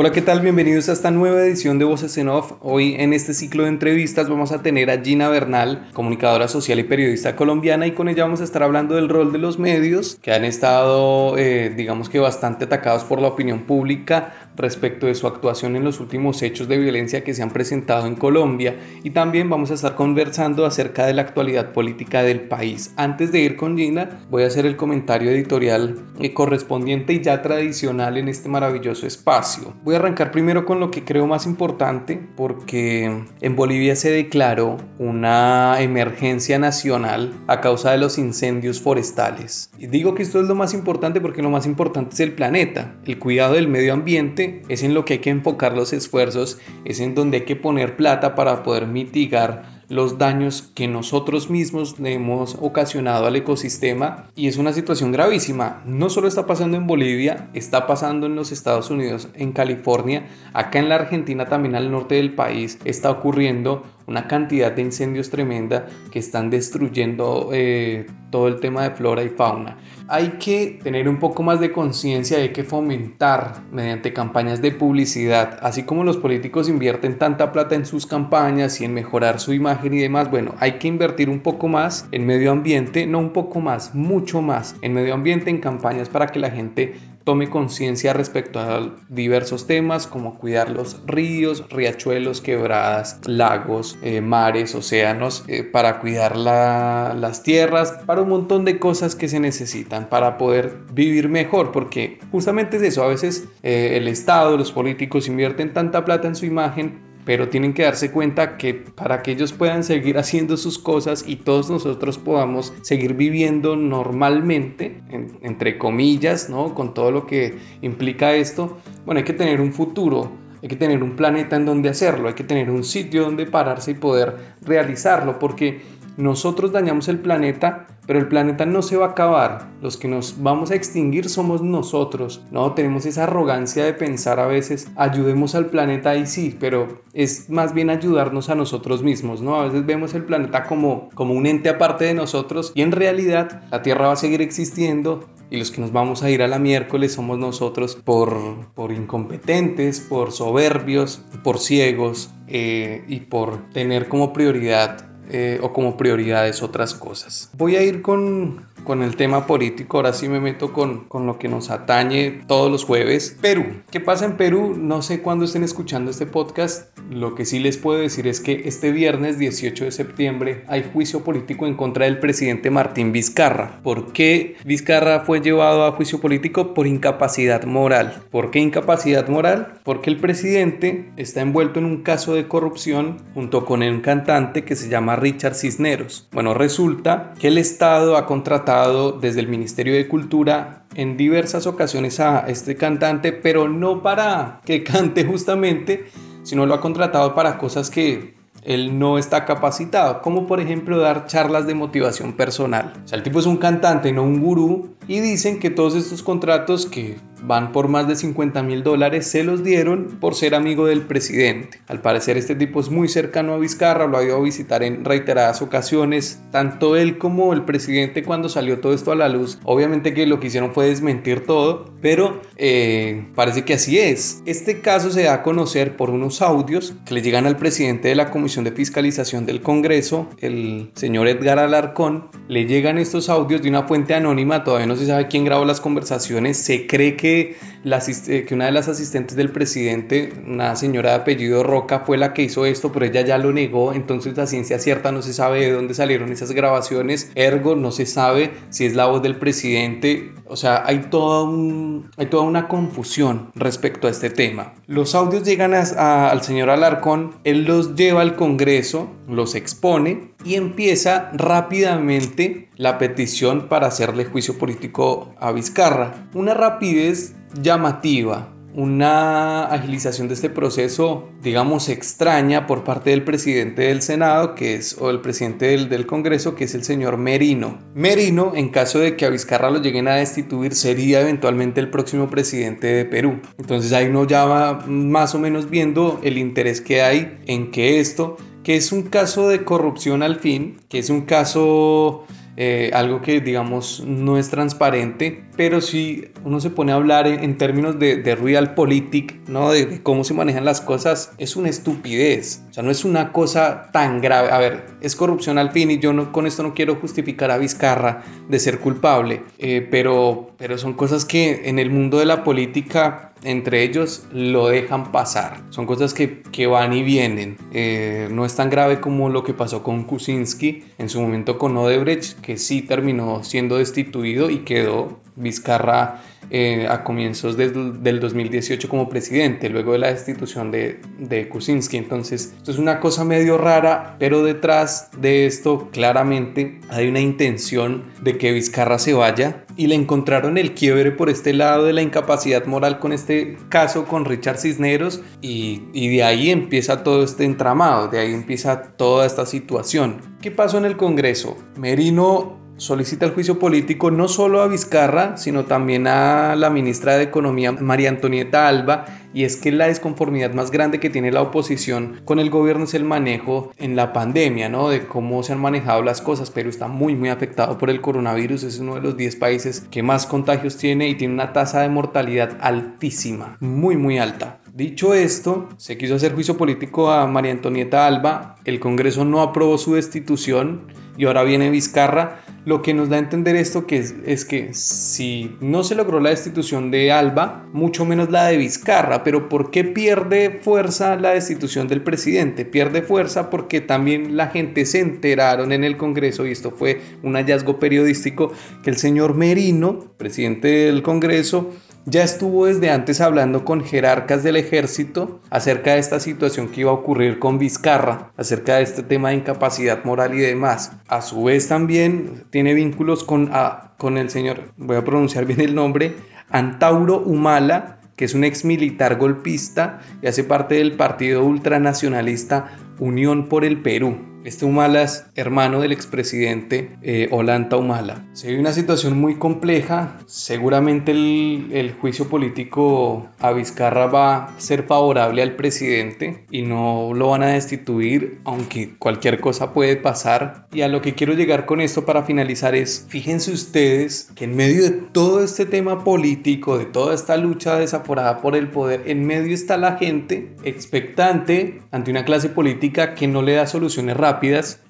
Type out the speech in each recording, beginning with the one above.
Hola, ¿qué tal? Bienvenidos a esta nueva edición de Voces en Off. Hoy en este ciclo de entrevistas vamos a tener a Gina Bernal, comunicadora social y periodista colombiana, y con ella vamos a estar hablando del rol de los medios que han estado, eh, digamos que bastante atacados por la opinión pública respecto de su actuación en los últimos hechos de violencia que se han presentado en Colombia y también vamos a estar conversando acerca de la actualidad política del país. Antes de ir con Gina, voy a hacer el comentario editorial eh, correspondiente y ya tradicional en este maravilloso espacio. Voy a arrancar primero con lo que creo más importante porque en Bolivia se declaró una emergencia nacional a causa de los incendios forestales. Digo que esto es lo más importante porque lo más importante es el planeta, el cuidado del medio ambiente es en lo que hay que enfocar los esfuerzos, es en donde hay que poner plata para poder mitigar los daños que nosotros mismos hemos ocasionado al ecosistema y es una situación gravísima. No solo está pasando en Bolivia, está pasando en los Estados Unidos, en California, acá en la Argentina también al norte del país está ocurriendo una cantidad de incendios tremenda que están destruyendo eh, todo el tema de flora y fauna. Hay que tener un poco más de conciencia, hay que fomentar mediante campañas de publicidad, así como los políticos invierten tanta plata en sus campañas y en mejorar su imagen y demás, bueno, hay que invertir un poco más en medio ambiente, no un poco más, mucho más en medio ambiente, en campañas para que la gente tome conciencia respecto a diversos temas como cuidar los ríos, riachuelos, quebradas, lagos, eh, mares, océanos, eh, para cuidar las tierras, para un montón de cosas que se necesitan para poder vivir mejor, porque justamente es eso, a veces eh, el Estado, los políticos invierten tanta plata en su imagen pero tienen que darse cuenta que para que ellos puedan seguir haciendo sus cosas y todos nosotros podamos seguir viviendo normalmente, entre comillas, ¿no? Con todo lo que implica esto, bueno, hay que tener un futuro, hay que tener un planeta en donde hacerlo, hay que tener un sitio donde pararse y poder realizarlo, porque nosotros dañamos el planeta pero el planeta no se va a acabar. Los que nos vamos a extinguir somos nosotros. No tenemos esa arrogancia de pensar a veces, ayudemos al planeta y sí, pero es más bien ayudarnos a nosotros mismos, ¿no? A veces vemos el planeta como, como un ente aparte de nosotros y en realidad la Tierra va a seguir existiendo y los que nos vamos a ir a la miércoles somos nosotros por, por incompetentes, por soberbios, por ciegos eh, y por tener como prioridad eh, o como prioridades otras cosas. Voy a ir con, con el tema político, ahora sí me meto con, con lo que nos atañe todos los jueves. Perú, ¿qué pasa en Perú? No sé cuándo estén escuchando este podcast, lo que sí les puedo decir es que este viernes 18 de septiembre hay juicio político en contra del presidente Martín Vizcarra. ¿Por qué Vizcarra fue llevado a juicio político? Por incapacidad moral. ¿Por qué incapacidad moral? Porque el presidente está envuelto en un caso de corrupción junto con un cantante que se llama Richard Cisneros. Bueno, resulta que el Estado ha contratado desde el Ministerio de Cultura en diversas ocasiones a este cantante, pero no para que cante justamente, sino lo ha contratado para cosas que él no está capacitado, como por ejemplo dar charlas de motivación personal. O sea, el tipo es un cantante, no un gurú, y dicen que todos estos contratos que van por más de 50 mil dólares se los dieron por ser amigo del presidente. Al parecer este tipo es muy cercano a Vizcarra, lo ha ido a visitar en reiteradas ocasiones, tanto él como el presidente cuando salió todo esto a la luz. Obviamente que lo que hicieron fue desmentir todo, pero eh, parece que así es. Este caso se da a conocer por unos audios que le llegan al presidente de la Comisión de Fiscalización del Congreso, el señor Edgar Alarcón. Le llegan estos audios de una fuente anónima, todavía no se sabe quién grabó las conversaciones. Se cree que, la, que una de las asistentes del presidente, una señora de apellido Roca, fue la que hizo esto, pero ella ya lo negó. Entonces la ciencia cierta no se sabe de dónde salieron esas grabaciones. Ergo, no se sabe si es la voz del presidente. O sea, hay toda, un, hay toda una confusión respecto a este tema. Los audios llegan al señor Alarcón, él los lleva al Congreso, los expone y empieza rápidamente la petición para hacerle juicio político a Vizcarra. Una rapidez llamativa, una agilización de este proceso, digamos, extraña por parte del presidente del Senado, que es, o el presidente del, Congreso, que es el señor Merino. Merino, en caso de que a Vizcarra lo lleguen a destituir, sería eventualmente el próximo presidente de Perú. Entonces ahí uno ya va más o menos viendo el interés que hay en que esto, que es un caso de corrupción al fin, que es un caso eh, algo que digamos no es transparente, pero si uno se pone a hablar en, términos de, de realpolitik, ¿no? De, cómo se manejan las cosas, es una estupidez, o sea, no es una cosa tan grave. A ver, es corrupción al fin y yo no, con esto no quiero justificar a Vizcarra de ser culpable, eh, pero, pero son cosas que en el mundo de la política entre ellos lo dejan pasar. Son cosas que, que van y vienen. Eh, no es tan grave como lo que pasó con Kuczynski en su momento con Odebrecht, que sí terminó siendo destituido y quedó Vizcarra eh, a comienzos del, del, 2018 como presidente, luego de la destitución de, de Kuczynski. Entonces, esto es una cosa medio rara, pero detrás de esto claramente hay una intención de que Vizcarra se vaya y le encontraron el quiebre por este lado de la incapacidad moral con este caso con Richard Cisneros y, y de ahí empieza todo este entramado, de ahí empieza toda esta situación. ¿Qué pasó en el Congreso? Merino solicita el juicio político no solo a Vizcarra, sino también a la ministra de Economía, María Antonieta Alba, y es que la desconformidad más grande que tiene la oposición con el gobierno es el manejo en la pandemia, ¿no? De cómo se han manejado las cosas. Perú está muy, muy afectado por el coronavirus, es uno de los 10 países que más contagios tiene y tiene una tasa de mortalidad altísima, muy, muy alta. Dicho esto, se quiso hacer juicio político a María Antonieta Alba, el Congreso no aprobó su destitución y ahora viene Vizcarra lo que nos da a entender esto que es, que si no se logró la destitución de Alba, mucho menos la de Vizcarra, pero ¿por qué pierde fuerza la destitución del presidente? Pierde fuerza porque también la gente se enteraron en el Congreso, y esto fue un hallazgo periodístico, que el señor Merino, presidente del Congreso, ya estuvo desde antes hablando con jerarcas del ejército acerca de esta situación que iba a ocurrir con Vizcarra, acerca de este tema de incapacidad moral y demás. A su vez también tiene vínculos con, con el señor, voy a pronunciar bien el nombre, Antauro Humala, que es un ex militar golpista y hace parte del partido ultranacionalista Unión por el Perú. Este Humala es hermano del expresidente eh, Olanta Humala. Se ve una situación muy compleja. Seguramente el, el, juicio político a Vizcarra va a ser favorable al presidente y no lo van a destituir, aunque cualquier cosa puede pasar. Y a lo que quiero llegar con esto para finalizar es, fíjense ustedes que en medio de todo este tema político, de toda esta lucha desaforada por el poder, en medio está la gente expectante ante una clase política que no le da soluciones rápidas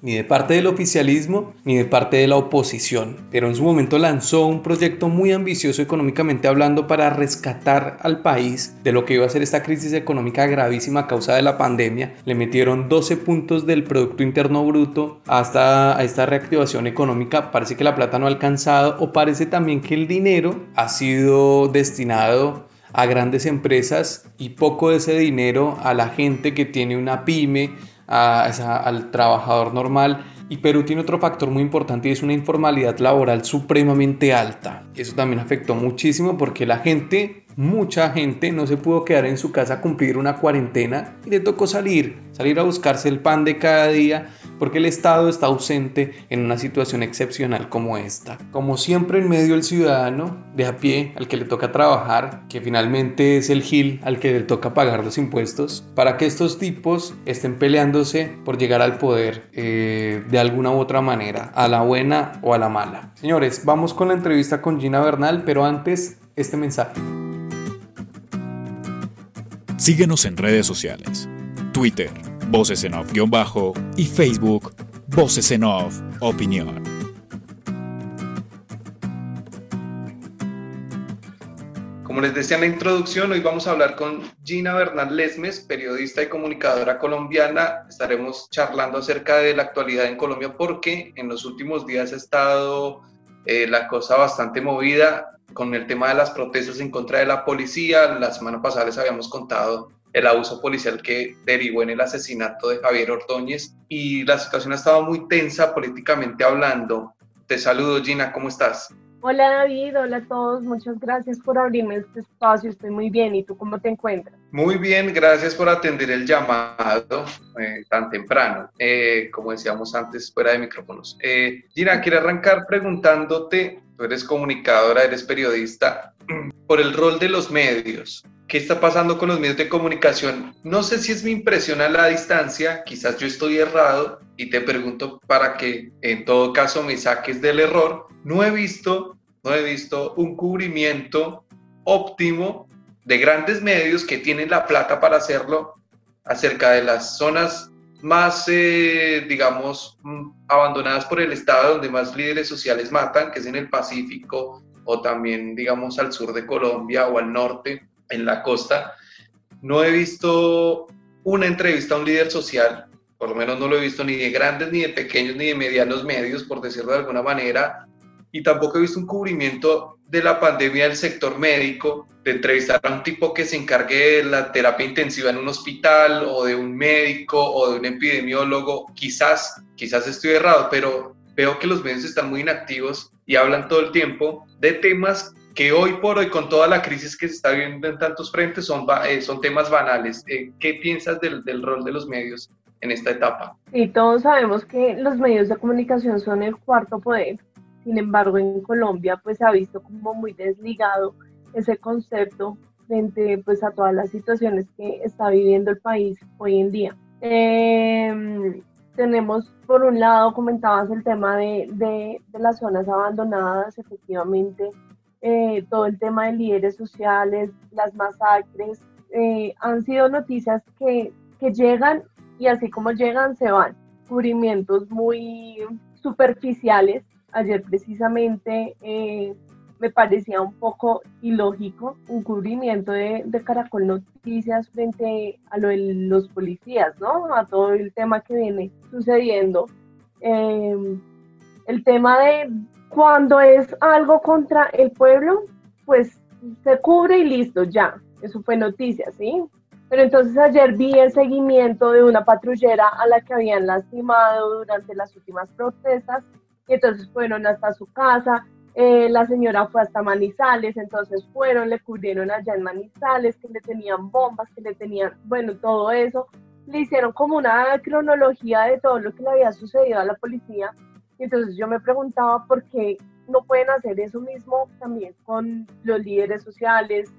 ni de parte del oficialismo ni de parte de la oposición, pero en su momento lanzó un proyecto muy ambicioso económicamente hablando para rescatar al país de lo que iba a ser esta crisis económica gravísima a causa de la pandemia. Le metieron 12 puntos del Producto Interno Bruto hasta esta reactivación económica. Parece que la plata no ha alcanzado o parece también que el dinero ha sido destinado a grandes empresas y poco de ese dinero a la gente que tiene una pyme, al trabajador normal. Y Perú tiene otro factor muy importante y es una informalidad laboral supremamente alta. Eso también afectó muchísimo porque la gente mucha gente no se pudo quedar en su casa a cumplir una cuarentena y le tocó salir, salir a buscarse el pan de cada día porque el Estado está ausente en una situación excepcional como esta. Como siempre en medio el ciudadano de a pie al que le toca trabajar, que finalmente es el GIL al que le toca pagar los impuestos, para que estos tipos estén peleándose por llegar al poder eh, de alguna u otra manera, a la buena o a la mala. Señores, vamos con la entrevista con Gina Bernal, pero antes este mensaje. Síguenos en redes sociales. Twitter, Voces en Off-Bajo y Facebook, Voces en Off Opinión. como les decía en la introducción, hoy vamos a hablar con Gina Bernal Lesmes, periodista y comunicadora colombiana. Estaremos charlando acerca de la actualidad en Colombia porque en los últimos días ha estado eh, la cosa bastante movida con el tema de las protestas en contra de la policía. La semana pasada les habíamos contado el abuso policial que derivó en el asesinato de Javier Ordóñez y la situación ha estado muy tensa políticamente hablando. Te saludo Gina, ¿cómo estás? Hola David, hola a todos, muchas gracias por abrirme este espacio, estoy muy bien, ¿y tú cómo te encuentras? Muy bien, gracias por atender el llamado eh, tan temprano, eh, como decíamos antes fuera de micrófonos. Eh, Gina, quiero arrancar preguntándote, tú eres comunicadora, eres periodista, por el rol de los medios. ¿Qué está pasando con los medios de comunicación? No sé si es mi impresión a la distancia, quizás yo estoy errado y te pregunto para que en todo caso me saques del error no he visto, no he visto un cubrimiento óptimo de grandes medios que tienen la plata para hacerlo acerca de las zonas más, eh, digamos, mm, abandonadas por el Estado, donde más líderes sociales matan, que es en el Pacífico o también, digamos, al sur de Colombia o al norte, en la costa. No he visto una entrevista a un líder social, por lo menos no lo he visto ni de grandes, ni de pequeños, ni de medianos medios, por decirlo de alguna manera, y tampoco he visto un cubrimiento de la pandemia del sector médico, de entrevistar a un tipo que se encargue de la terapia intensiva en un hospital o de un médico o de un epidemiólogo. Quizás, quizás estoy errado, pero veo que los medios están muy inactivos y hablan todo el tiempo de temas que hoy por hoy, con toda la crisis que se está viviendo en tantos frentes, son, eh, son temas banales. Eh, ¿Qué piensas del, del rol de los medios en esta etapa? Y todos sabemos que los medios de comunicación son el cuarto poder sin embargo, en Colombia pues se ha visto como muy desligado ese concepto frente pues a todas las situaciones que está viviendo el país hoy en día. Em, tenemos por un lado, comentabas el tema de, de, las zonas abandonadas, efectivamente, eh, todo el tema de líderes sociales, las masacres, eh, han sido noticias que, que llegan y así como llegan se van, cubrimientos muy superficiales Ayer precisamente eh, me parecía un poco ilógico un cubrimiento de, Caracol Noticias frente a lo de los policías, ¿no? A todo el tema que viene sucediendo. Em, el tema de cuando es algo contra el pueblo, pues se cubre y listo, ya. Eso fue noticia, ¿sí? Pero entonces ayer vi el seguimiento de una patrullera a la que habían lastimado durante las últimas protestas entonces fueron hasta su casa, eh, la señora fue hasta Manizales, entonces fueron, le cubrieron allá en Manizales, que le tenían bombas, que le tenían, bueno, todo eso. Le hicieron como una cronología de todo lo que le había sucedido a la policía. Entonces yo me preguntaba por qué no pueden hacer eso mismo también con los líderes sociales,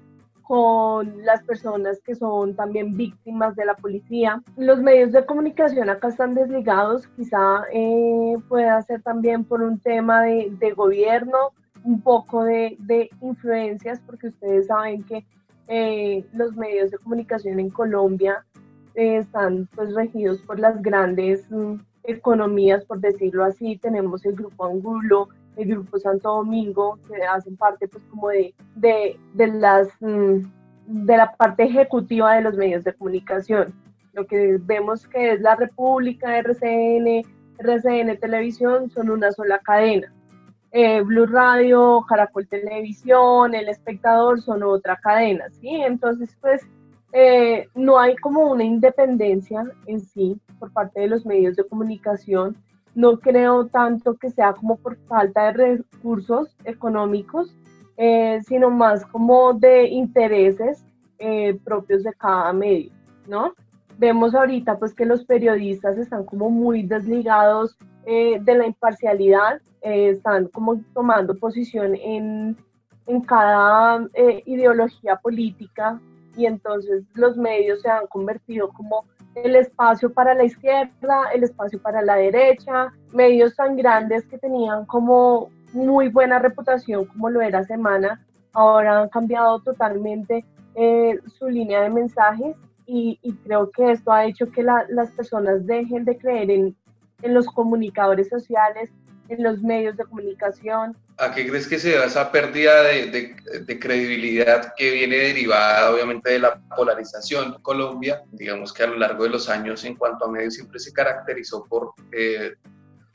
con las personas que son también víctimas de la policía. Los medios de comunicación acá están desligados, quizá eh, pueda ser también por un tema de, gobierno, un poco de, influencias, porque ustedes saben que eh, los medios de comunicación en Colombia eh, están pues regidos por las grandes mm, economías, por decirlo así. Tenemos el Grupo Angulo, el Grupo Santo Domingo, que hacen parte pues como de, de, de, las, mm, de la parte ejecutiva de los medios de comunicación. Lo que vemos que es la República, RCN, RCN Televisión, son una sola cadena. Eh, Blue Radio, Caracol Televisión, El Espectador son otra cadena, ¿sí? Entonces, pues, eh, no hay como una independencia en sí por parte de los medios de comunicación no creo tanto que sea como por falta de recursos económicos, eh, sino más como de intereses eh, propios de cada medio, ¿no? Vemos ahorita pues que los periodistas están como muy desligados de la imparcialidad, están como tomando posición en, en cada ideología política y entonces los medios se han convertido como el espacio para la izquierda, el espacio para la derecha, medios tan grandes que tenían como muy buena reputación como lo era Semana, ahora han cambiado totalmente eh, su línea de mensajes y, creo que esto ha hecho que las personas dejen de creer en, en los comunicadores sociales, en los medios de comunicación. ¿A qué crees que se da esa pérdida de, de, credibilidad que viene derivada obviamente de la polarización Colombia? Digamos que a lo largo de los años en cuanto a medios siempre se caracterizó por eh,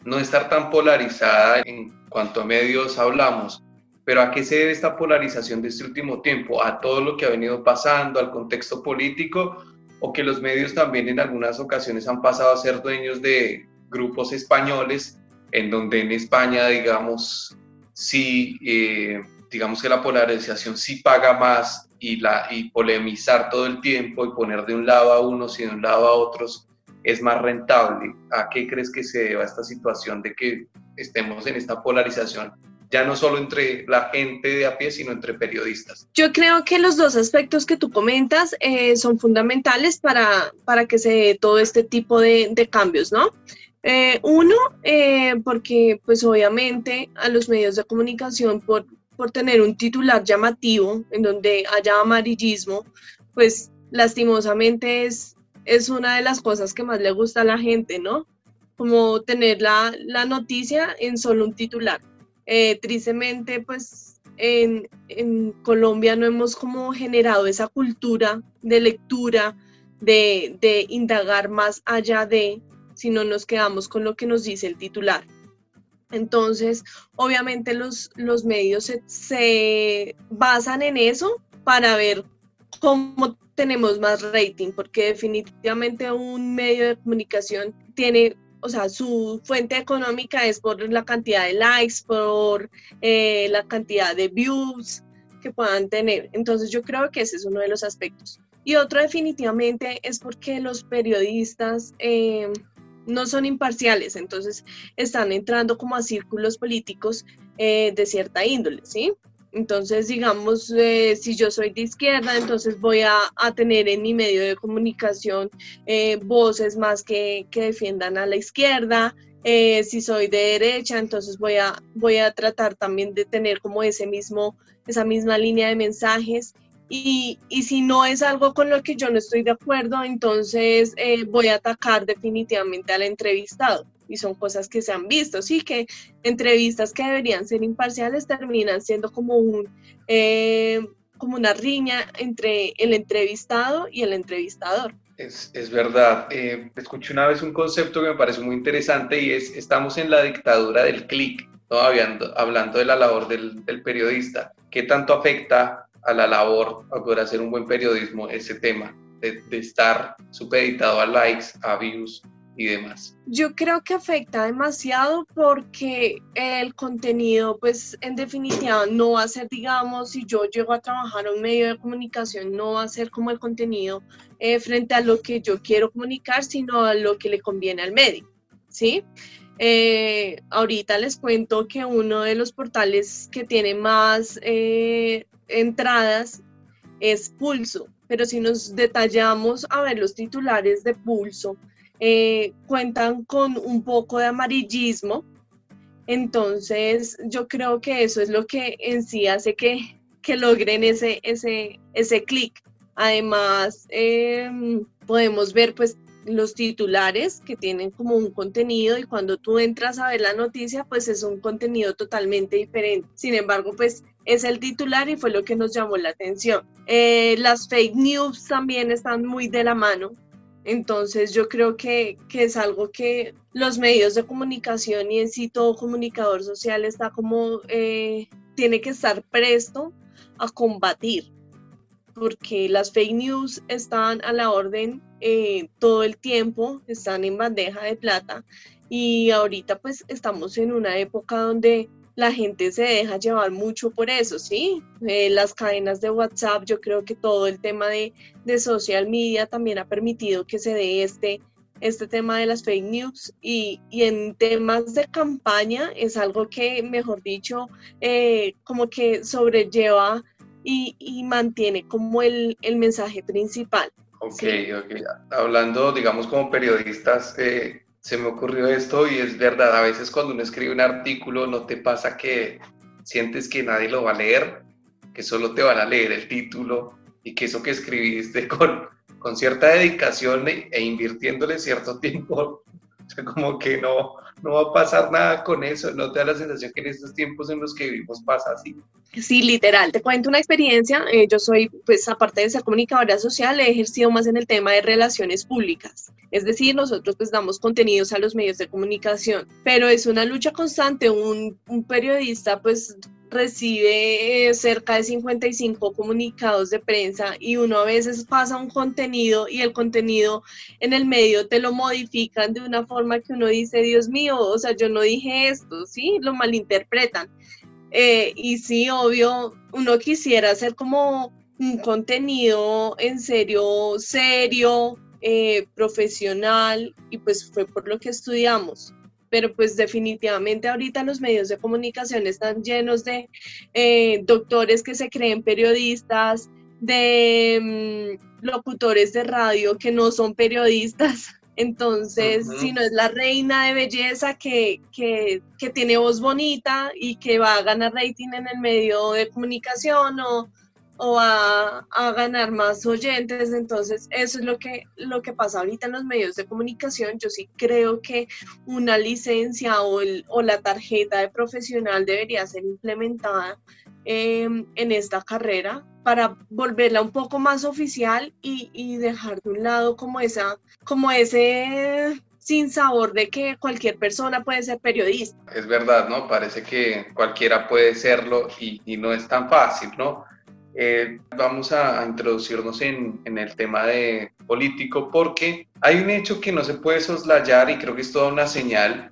no estar tan polarizada en cuanto a medios hablamos. Pero ¿a qué se debe esta polarización de este último tiempo? ¿A todo lo que ha venido pasando, al contexto político? ¿O que los medios también en algunas ocasiones han pasado a ser dueños de grupos españoles, en donde en España, digamos, sí, eh, digamos que la polarización sí paga más y, la, y polemizar todo el tiempo y poner de un lado a unos y de un lado a otros es más rentable. ¿A qué crees que se deba esta situación de que estemos en esta polarización ya no solo entre la gente de a pie, sino entre periodistas. Yo creo que los dos aspectos que tú comentas eh, son fundamentales para, para que se dé todo este tipo de, de cambios, ¿no? Eh, uno, eh, porque pues obviamente a los medios de comunicación por, por tener un titular llamativo en donde haya amarillismo, pues lastimosamente es, es una de las cosas que más le gusta a la gente, ¿no? Como tener la, la noticia en solo un titular. Eh, tristemente, pues en, Colombia no hemos como generado esa cultura de lectura, de, indagar más allá de, si no nos quedamos con lo que nos dice el titular. Entonces, obviamente los, los medios se, se, basan en eso para ver cómo tenemos más rating, porque definitivamente un medio de comunicación tiene o sea, su fuente económica es por la cantidad de likes, por eh, la cantidad de views que puedan tener. Entonces yo creo que ese es uno de los aspectos. Y otro definitivamente es porque los periodistas eh, no son imparciales, entonces están entrando como a círculos políticos eh, de cierta índole, ¿sí? Entonces, digamos, eh, si yo soy de izquierda, entonces voy a, tener en mi medio de comunicación eh, voces más que, defiendan a la izquierda. Si soy de derecha, entonces voy a, voy a tratar también de tener como ese mismo, esa misma línea de mensajes. Y, y si no es algo con lo que yo no estoy de acuerdo, entonces voy a atacar definitivamente al entrevistado y son cosas que se han visto, sí, que entrevistas que deberían ser imparciales terminan siendo como un... Eh, como una riña entre el entrevistado y el entrevistador. Es, es verdad. Eh, escuché una vez un concepto que me parece muy interesante y es, estamos en la dictadura del clic, ¿no? hablando, hablando de la labor del, del, periodista. ¿Qué tanto afecta a la labor, a poder hacer un buen periodismo, ese tema de, de estar supeditado a likes, a views, y demás? Yo creo que afecta demasiado porque el contenido, pues en definitiva, no va a ser, digamos, si yo llego a trabajar un medio de comunicación, no va a ser como el contenido eh, frente a lo que yo quiero comunicar, sino a lo que le conviene al medio, ¿sí? Eh, ahorita les cuento que uno de los portales que tiene más eh, entradas es Pulso, pero si nos detallamos a ver los titulares de Pulso, eh, cuentan con un poco de amarillismo. Entonces, yo creo que eso es lo que en sí hace que, que logren ese, ese, ese clic. Además, em, podemos ver pues los titulares que tienen como un contenido y cuando tú entras a ver la noticia, pues es un contenido totalmente diferente. Sin embargo, pues es el titular y fue lo que nos llamó la atención. Eh, las fake news también están muy de la mano. Entonces yo creo que, es algo que los medios de comunicación y en sí todo comunicador social está como, eh, tiene que estar presto a combatir, porque las fake news están a la orden eh, todo el tiempo, están en bandeja de plata y ahorita pues estamos en una época donde la gente se deja llevar mucho por eso, ¿sí? Eh, las cadenas de WhatsApp, yo creo que todo el tema de, social media también ha permitido que se dé este, este tema de las fake news y, en temas de campaña es algo que, mejor dicho, eh, como que sobrelleva y, mantiene como el, mensaje principal. Ok, ok. Hablando, digamos, como periodistas, eh, se me ocurrió esto y es verdad, a veces cuando uno escribe un artículo no te pasa que sientes que nadie lo va a leer, que solo te van a leer el título y que eso que escribiste con, con cierta dedicación e, e invirtiéndole cierto tiempo O sea, como que no, no va a pasar nada con eso, no te da la sensación que en estos tiempos en los que vivimos pasa así. Sí, literal, te cuento una experiencia, eh, yo soy, pues aparte de ser comunicadora social, he ejercido más en el tema de relaciones públicas, es decir, nosotros pues damos contenidos a los medios de comunicación, pero es una lucha constante, un, un periodista pues recibe eh, cerca de 55 comunicados de prensa y uno a veces pasa un contenido y el contenido en el medio te lo modifican de una forma que uno dice, Dios mío, o sea, yo no dije esto, ¿sí? Lo malinterpretan. Eh, y sí, obvio, uno quisiera hacer como un contenido en serio, serio, eh, profesional, y pues fue por lo que estudiamos pero pues definitivamente ahorita los medios de comunicación están llenos de eh, doctores que se creen periodistas, de mm, locutores de radio que no son periodistas. Entonces, si no es la reina de belleza que, que, que, tiene voz bonita y que va a ganar rating en el medio de comunicación o, o a, a, ganar más oyentes. Entonces, eso es lo que, lo que pasa ahorita en los medios de comunicación. Yo sí creo que una licencia o, el, o la tarjeta de profesional debería ser implementada em, en esta carrera para volverla un poco más oficial y, y, dejar de un lado como, esa, como ese sin sabor de que cualquier persona puede ser periodista. Es verdad, ¿no? Parece que cualquiera puede serlo y no es tan fácil, ¿no? Eh, vamos a, introducirnos en, el tema de político porque hay un hecho que no se puede soslayar y creo que es toda una señal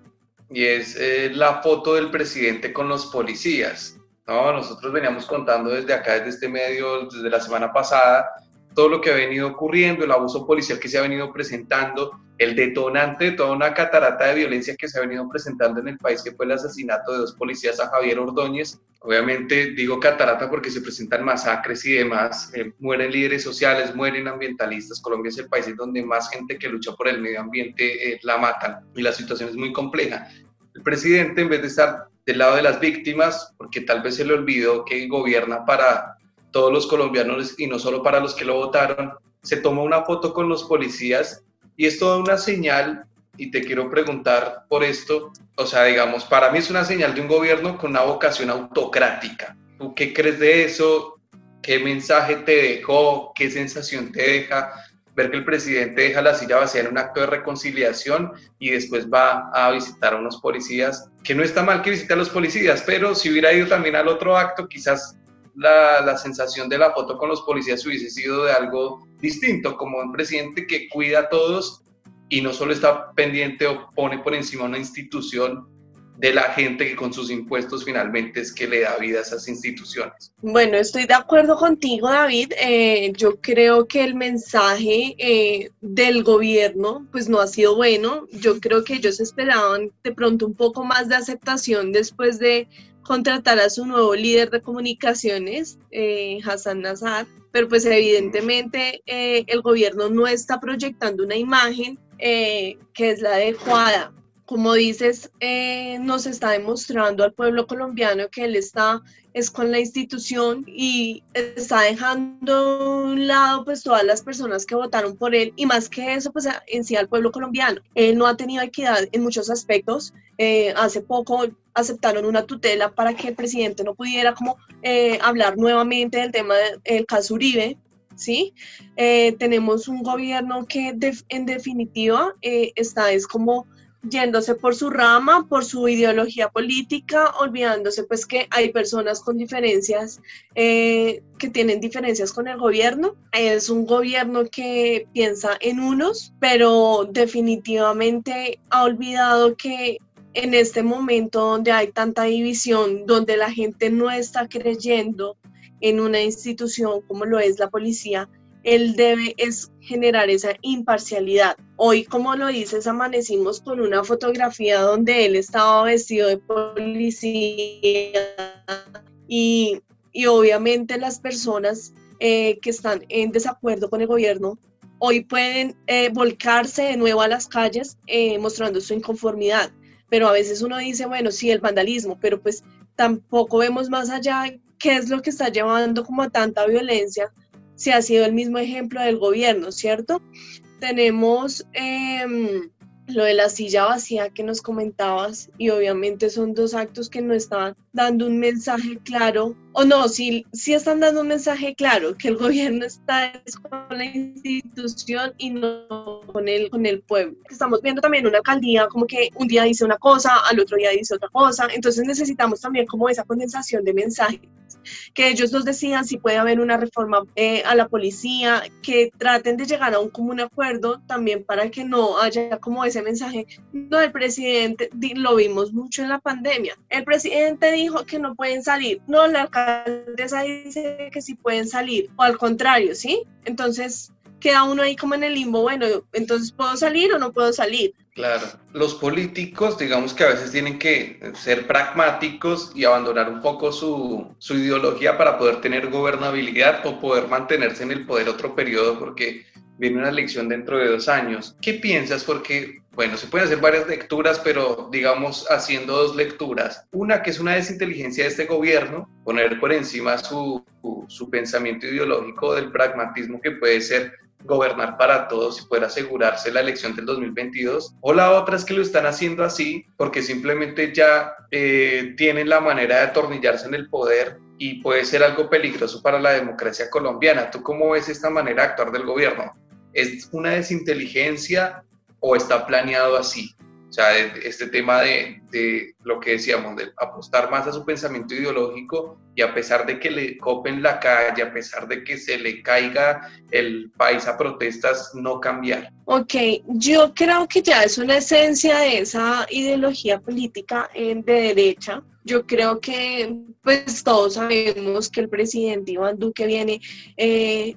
y es eh, la foto del presidente con los policías. ¿no? Nosotros veníamos contando desde acá, desde este medio, desde la semana pasada, todo lo que ha venido ocurriendo, el abuso policial que se ha venido presentando, el detonante de toda una catarata de violencia que se ha venido presentando en el país, que fue el asesinato de dos policías a Javier Ordóñez. Obviamente digo catarata porque se presentan masacres y demás, eh, mueren líderes sociales, mueren ambientalistas. Colombia es el país donde más gente que lucha por el medio ambiente eh, la matan y la situación es muy compleja. El presidente, en vez de estar del lado de las víctimas, porque tal vez se le olvidó que gobierna para todos los colombianos y no solo para los que lo votaron, se toma una foto con los policías y es toda una señal, y te quiero preguntar por esto, o sea, digamos, para mí es una señal de un gobierno con una vocación autocrática. ¿Tú qué crees de eso? ¿Qué mensaje te dejó? ¿Qué sensación te deja? Ver que el presidente deja la silla vacía en un acto de reconciliación y después va a visitar a unos policías, que no está mal que visite a los policías, pero si hubiera ido también al otro acto, quizás la, la, sensación de la foto con los policías hubiese sido de algo distinto, como un presidente que cuida a todos y no solo está pendiente o pone por encima una institución de la gente que con sus impuestos finalmente es que le da vida a esas instituciones. Bueno, estoy de acuerdo contigo, David. Eh, yo creo que el mensaje eh, del gobierno pues no ha sido bueno. Yo creo que ellos esperaban de pronto un poco más de aceptación después de contratar a su nuevo líder de comunicaciones, eh, Hassan Nazar, pero pues evidentemente eh, el gobierno no está proyectando una imagen eh, que es la adecuada. Como dices, nos está demostrando al pueblo colombiano que él está es con la institución y está dejando a un lado pues todas las personas que votaron por él y más que eso pues en sí al pueblo colombiano. Él no ha tenido equidad en muchos aspectos. Eh, hace poco aceptaron una tutela para que el presidente no pudiera como eh, hablar nuevamente del tema del caso Uribe, ¿sí? Eh, tenemos un gobierno que en definitiva está es como yéndose por su rama, por su ideología política, olvidándose pues que hay personas con diferencias, eh, que tienen diferencias con el gobierno. Es un gobierno que piensa en unos, pero definitivamente ha olvidado que en este momento donde hay tanta división, donde la gente no está creyendo en una institución como lo es la policía, él debe es generar esa imparcialidad. Hoy, como lo dices, amanecimos con una fotografía donde él estaba vestido de policía y, y obviamente las personas eh, que están en desacuerdo con el gobierno hoy pueden eh, volcarse de nuevo a las calles eh, mostrando su inconformidad. Pero a veces uno dice, bueno, sí, el vandalismo, pero pues tampoco vemos más allá qué es lo que está llevando como a tanta violencia si ha sido el mismo ejemplo del gobierno, ¿cierto? Tenemos em, lo de la silla vacía que nos comentabas y obviamente son dos actos que no estaban dando un mensaje claro o no, si, si están dando un mensaje claro que el gobierno está con la institución y no con el, con el pueblo. Estamos viendo también una alcaldía como que un día dice una cosa, al otro día dice otra cosa, entonces necesitamos también como esa condensación de mensajes que ellos nos decían si puede haber una reforma eh, a la policía, que traten de llegar a un común acuerdo también para que no haya como ese mensaje. No, el presidente, lo vimos mucho en la pandemia, el presidente dijo que no pueden salir, no, la alcaldesa dice que sí pueden salir, o al contrario, ¿sí? Entonces queda uno ahí como en el limbo, bueno, entonces puedo salir o no puedo salir. Claro, los políticos digamos que a veces tienen que ser pragmáticos y abandonar un poco su, su, ideología para poder tener gobernabilidad o poder mantenerse en el poder otro periodo porque viene una elección dentro de dos años. ¿Qué piensas? Porque, bueno, se pueden hacer varias lecturas, pero digamos haciendo dos lecturas. Una que es una desinteligencia de este gobierno, poner por encima su, su, su pensamiento ideológico del pragmatismo que puede ser gobernar para todos y poder asegurarse la elección del 2022. O la otra es que lo están haciendo así porque simplemente ya eh, tienen la manera de atornillarse en el poder y puede ser algo peligroso para la democracia colombiana. ¿Tú cómo ves esta manera de actuar del gobierno? ¿Es una desinteligencia o está planeado así? O sea, este tema de, de, lo que decíamos, de apostar más a su pensamiento ideológico y a pesar de que le copen la calle, a pesar de que se le caiga el país a protestas, no cambiar. Ok, yo creo que ya es una esencia de esa ideología política de derecha. Yo creo que pues todos sabemos que el presidente Iván Duque viene eh,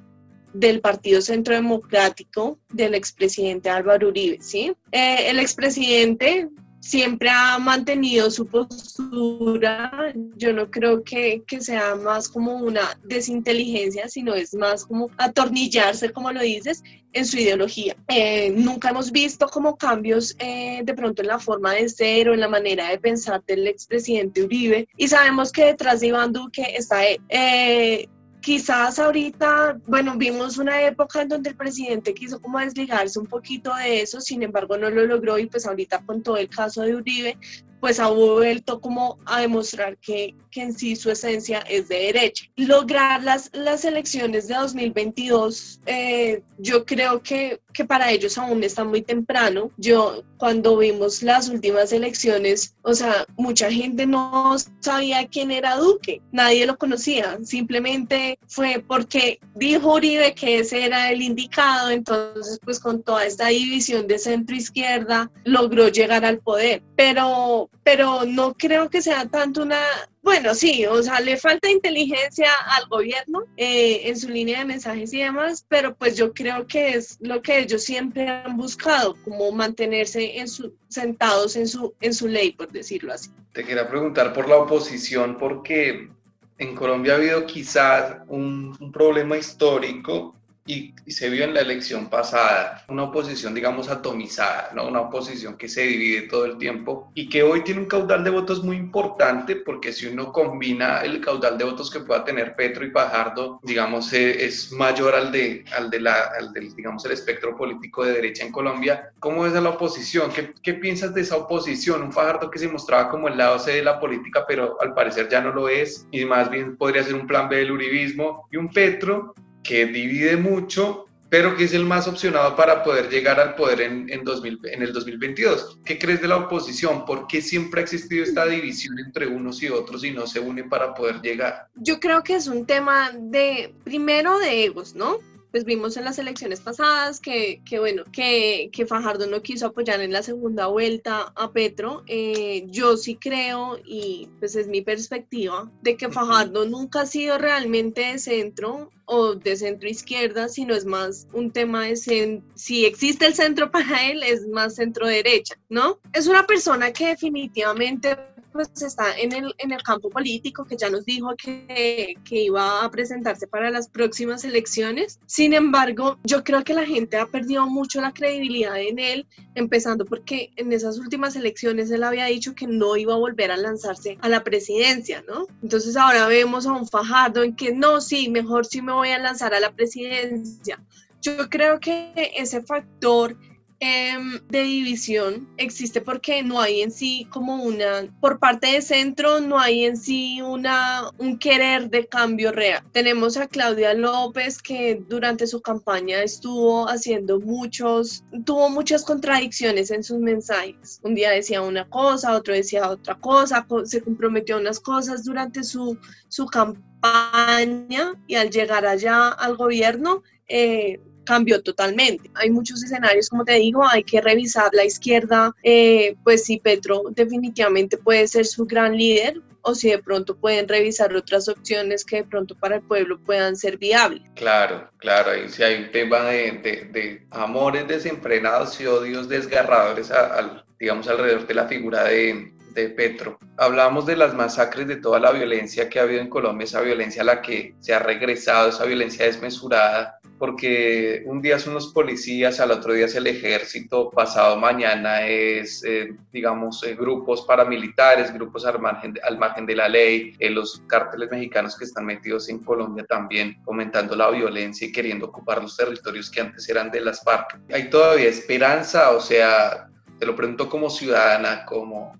del Partido Centro Democrático del expresidente Álvaro Uribe, ¿sí? Eh, el expresidente siempre ha mantenido su postura, yo no creo que, que, sea más como una desinteligencia, sino es más como atornillarse, como lo dices, en su ideología. Eh, nunca hemos visto como cambios eh, de pronto en la forma de ser o en la manera de pensar del expresidente Uribe y sabemos que detrás de Iván Duque está él. Eh, quizás ahorita, bueno, vimos una época en donde el presidente quiso como desligarse un poquito de eso, sin embargo no lo logró y pues ahorita con todo el caso de Uribe, pues ha vuelto como a demostrar que, que, en sí su esencia es de derecha. Lograr las, las elecciones de 2022, eh, yo creo que, que para ellos aún está muy temprano. Yo cuando vimos las últimas elecciones, o sea, mucha gente no sabía quién era Duque, nadie lo conocía, simplemente fue porque dijo Uribe que ese era el indicado, entonces pues con toda esta división de centro izquierda logró llegar al poder, pero pero, no creo que sea tanto una, bueno, sí, o sea, le falta inteligencia al gobierno eh, en su línea de mensajes y demás, pero pues yo creo que es lo que ellos siempre han buscado, como mantenerse en su, sentados en su, en su ley, por decirlo así. Te quería preguntar por la oposición, porque en Colombia ha habido quizás un, un problema histórico y, se vio en la elección pasada una oposición, digamos, atomizada, ¿no? una oposición que se divide todo el tiempo y que hoy tiene un caudal de votos muy importante porque si uno combina el caudal de votos que pueda tener Petro y Pajardo, digamos, eh, es mayor al, de, al, de la, al del, digamos, el espectro político de derecha en Colombia. ¿Cómo es la oposición? ¿Qué, ¿Qué piensas de esa oposición? Un Fajardo que se mostraba como el lado C de la política, pero al parecer ya no lo es y más bien podría ser un plan B del uribismo y un Petro que divide mucho, pero que es el más opcionado para poder llegar al poder en, en, 2000, en el 2022. ¿Qué crees de la oposición? ¿Por qué siempre ha existido esta división entre unos y otros y no se unen para poder llegar? Yo creo que es un tema de, primero, de egos, ¿no? Pues vimos en las elecciones pasadas que, que bueno, que, que, Fajardo no quiso apoyar en la segunda vuelta a Petro. Eh, yo sí creo, y pues es mi perspectiva, de que Fajardo nunca ha sido realmente de centro o de centro izquierda, sino es más un tema de si existe el centro para él, es más centro derecha, ¿no? Es una persona que definitivamente pues está en el, en el campo político, que ya nos dijo que, que iba a presentarse para las próximas elecciones. Sin embargo, yo creo que la gente ha perdido mucho la credibilidad en él, empezando porque en esas últimas elecciones él había dicho que no iba a volver a lanzarse a la presidencia, ¿no? Entonces ahora vemos a un Fajardo en que no, sí, mejor sí me voy a lanzar a la presidencia. Yo creo que ese factor em, de división existe porque no hay en sí como una, por parte de centro, no hay en sí una, un querer de cambio real. Tenemos a Claudia López que durante su campaña estuvo haciendo muchos, tuvo muchas contradicciones en sus mensajes. Un día decía una cosa, otro decía otra cosa, se comprometió a unas cosas durante su, su campaña y al llegar allá al gobierno, eh, cambió totalmente. Hay muchos escenarios, como te digo, hay que revisar la izquierda, eh, pues si Petro definitivamente puede ser su gran líder o si de pronto pueden revisar otras opciones que de pronto para el pueblo puedan ser viables. Claro, claro, ahí sí hay un tema de, de, amores desenfrenados y odios desgarradores al, digamos, alrededor de la figura de, de Petro. Hablamos de las masacres, de toda la violencia que ha habido en Colombia, esa violencia a la que se ha regresado, esa violencia desmesurada, porque un día son los policías, al otro día es el ejército, pasado mañana es, eh, digamos, eh, grupos paramilitares, grupos al margen de, al margen de la ley, eh, los cárteles mexicanos que están metidos en Colombia también, fomentando la violencia y queriendo ocupar los territorios que antes eran de las FARC. ¿Hay todavía esperanza? O sea, te lo pregunto como ciudadana, como,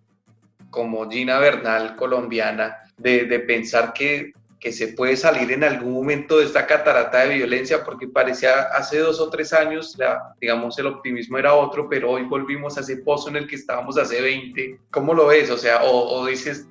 como Gina Bernal, colombiana, de, de pensar que que se puede salir en algún momento de esta catarata de violencia, porque parecía hace dos o tres años, la, digamos, el optimismo era otro, pero hoy volvimos a ese pozo en el que estábamos hace 20. ¿Cómo lo ves? O sea, o, dices,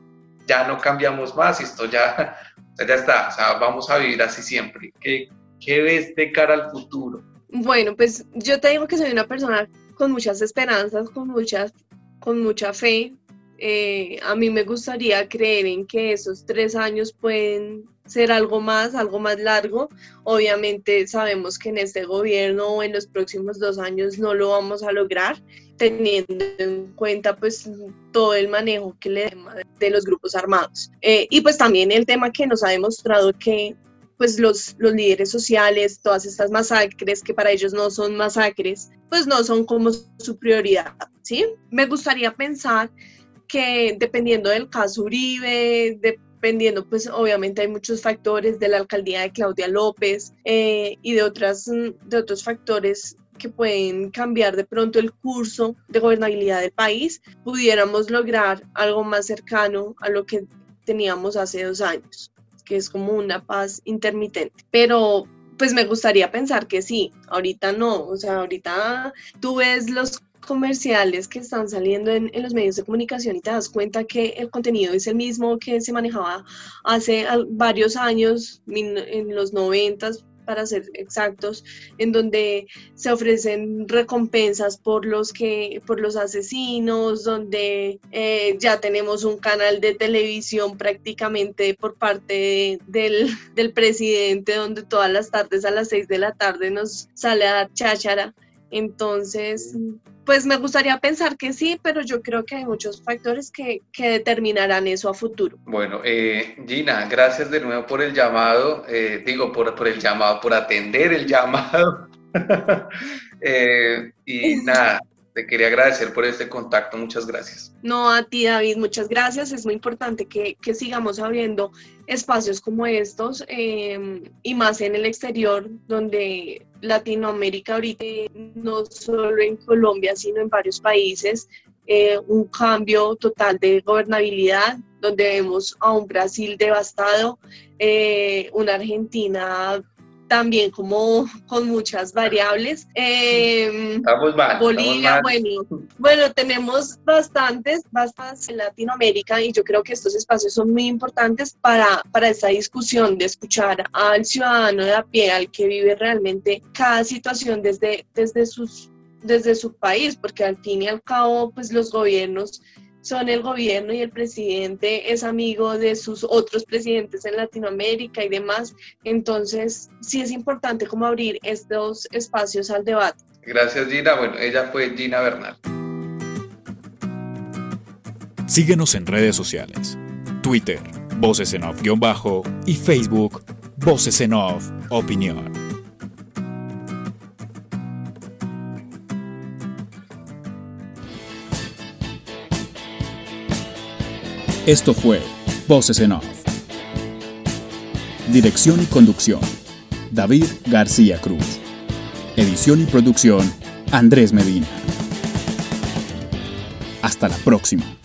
ya no cambiamos más, esto ya, ya está, o sea, vamos a vivir así siempre. ¿Qué, ¿Qué ves de cara al futuro? Bueno, pues yo te digo que soy una persona con muchas esperanzas, con, muchas, con mucha fe, eh, a mí me gustaría creer en que esos tres años pueden ser algo más, algo más largo. Obviamente sabemos que en este gobierno o en los próximos dos años no lo vamos a lograr, teniendo en cuenta pues todo el manejo que le de los grupos armados. Eh, y pues también el tema que nos ha demostrado que pues los, los líderes sociales, todas estas masacres que para ellos no son masacres, pues no son como su prioridad, ¿sí? Me gustaría pensar que dependiendo del caso Uribe, dependiendo, pues obviamente hay muchos factores de la alcaldía de Claudia López eh, y de, otras, de otros factores que pueden cambiar de pronto el curso de gobernabilidad del país, pudiéramos lograr algo más cercano a lo que teníamos hace dos años, que es como una paz intermitente. Pero pues me gustaría pensar que sí, ahorita no, o sea, ahorita tú ves los comerciales que están saliendo en, los medios de comunicación y te das cuenta que el contenido es el mismo que se manejaba hace varios años, en los noventas, para ser exactos, en donde se ofrecen recompensas por los que, por los asesinos, donde eh, ya tenemos un canal de televisión prácticamente por parte del, del, presidente, donde todas las tardes a las seis de la tarde nos sale a dar cháchara. Entonces, pues me gustaría pensar que sí, pero yo creo que hay muchos factores que, determinarán eso a futuro. Bueno, eh, Gina, gracias de nuevo por el llamado, eh, digo, por, por, el llamado, por atender el llamado. Eh, y nada, te quería agradecer por este contacto, muchas gracias. No, a ti David, muchas gracias. Es muy importante que, sigamos abriendo espacios como estos em, y más en el exterior, donde Latinoamérica ahorita, no solo en Colombia, sino en varios países, eh, un cambio total de gobernabilidad, donde vemos a un Brasil devastado, eh, una Argentina también como con muchas variables. Eh, Bolivia, bueno, bueno, tenemos bastantes, bastantes en Latinoamérica y yo creo que estos espacios son muy importantes para, para esta discusión de escuchar al ciudadano de a pie, al que vive realmente cada situación desde, desde, sus, desde su país, porque al fin y al cabo, pues los gobiernos son el gobierno y el presidente es amigo de sus otros presidentes en Latinoamérica y demás. Entonces, sí es importante como abrir estos espacios al debate. Gracias Gina. Bueno, ella fue Gina Bernal. Síguenos en redes sociales. Twitter, Voces en Off-Bajo y Facebook, Voces en Off Opinión. Esto fue Voces en Off. Dirección y conducción. David García Cruz. Edición y producción. Andrés Medina. Hasta la próxima.